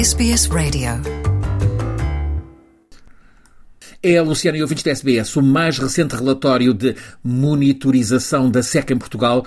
SBS Radio. É, Luciana e ouvintes da SBS, o mais recente relatório de monitorização da seca em Portugal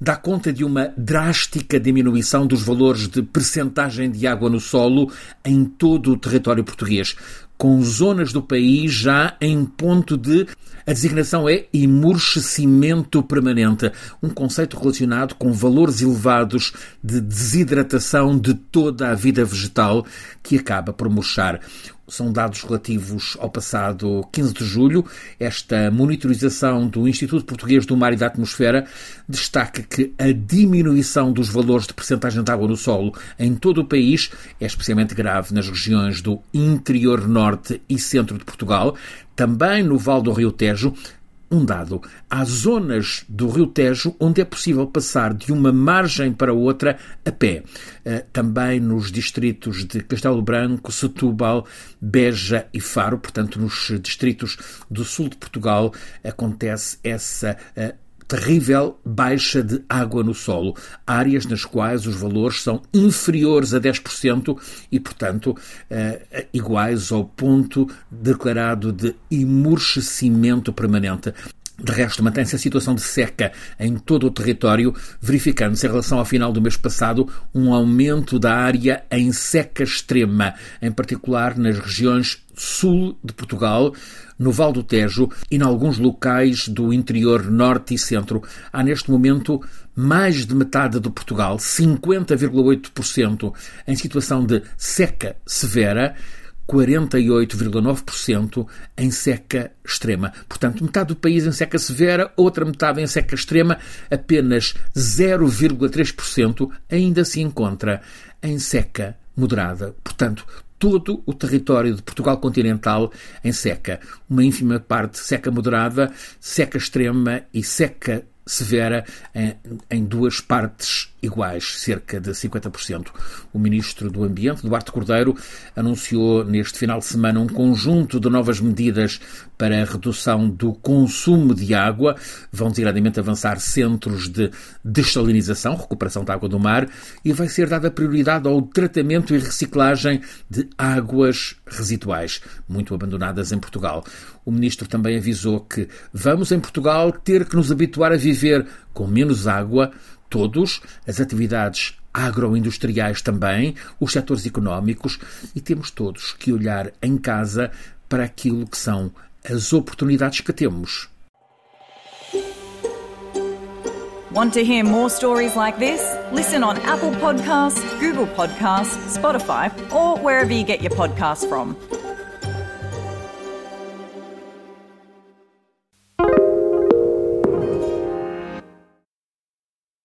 dá conta de uma drástica diminuição dos valores de percentagem de água no solo em todo o território português, com zonas do país já em ponto de. A designação é emurchecimento permanente, um conceito relacionado com valores elevados de desidratação de toda a vida vegetal que acaba por murchar. São dados relativos ao passado 15 de julho. Esta monitorização do Instituto Português do Mar e da Atmosfera destaca que a diminuição dos valores de percentagem de água no solo em todo o país é especialmente grave nas regiões do interior norte e centro de Portugal, também no Val do Rio Tejo, um dado. Há zonas do Rio Tejo onde é possível passar de uma margem para outra a pé. Eh, também nos distritos de Castelo Branco, Setúbal, Beja e Faro, portanto, nos distritos do sul de Portugal, acontece essa eh, terrível baixa de água no solo, áreas nas quais os valores são inferiores a 10% e, portanto, eh, iguais ao ponto declarado de emurchecimento permanente. De resto, mantém-se a situação de seca em todo o território, verificando-se em relação ao final do mês passado um aumento da área em seca extrema, em particular nas regiões sul de Portugal, no Val do Tejo e em alguns locais do interior norte e centro. Há neste momento mais de metade do Portugal, 50,8%, em situação de seca severa 48,9% em seca extrema. Portanto, metade do país em seca severa, outra metade em seca extrema, apenas 0,3% ainda se encontra em seca moderada. Portanto, todo o território de Portugal continental em seca. Uma ínfima parte seca moderada, seca extrema e seca severa em, em, duas partes iguais, cerca de 50%. O ministro do Ambiente, Duarte Cordeiro, anunciou neste final de semana um conjunto de novas medidas para a redução do consumo de água. Vão designadamente avançar centros de dessalinização, recuperação da água do mar, e vai ser dada prioridade ao tratamento e reciclagem de águas residuais, muito abandonadas em Portugal. O ministro também avisou que vamos em Portugal ter que nos habituar a viver com menos água, todos, as atividades agroindustriais também, os setores económicos, e temos todos que olhar em casa para aquilo que são as oportunidades que temos. Want to hear more stories like this? Listen on Apple Podcasts, Google Podcasts, Spotify, or wherever you get your podcasts from.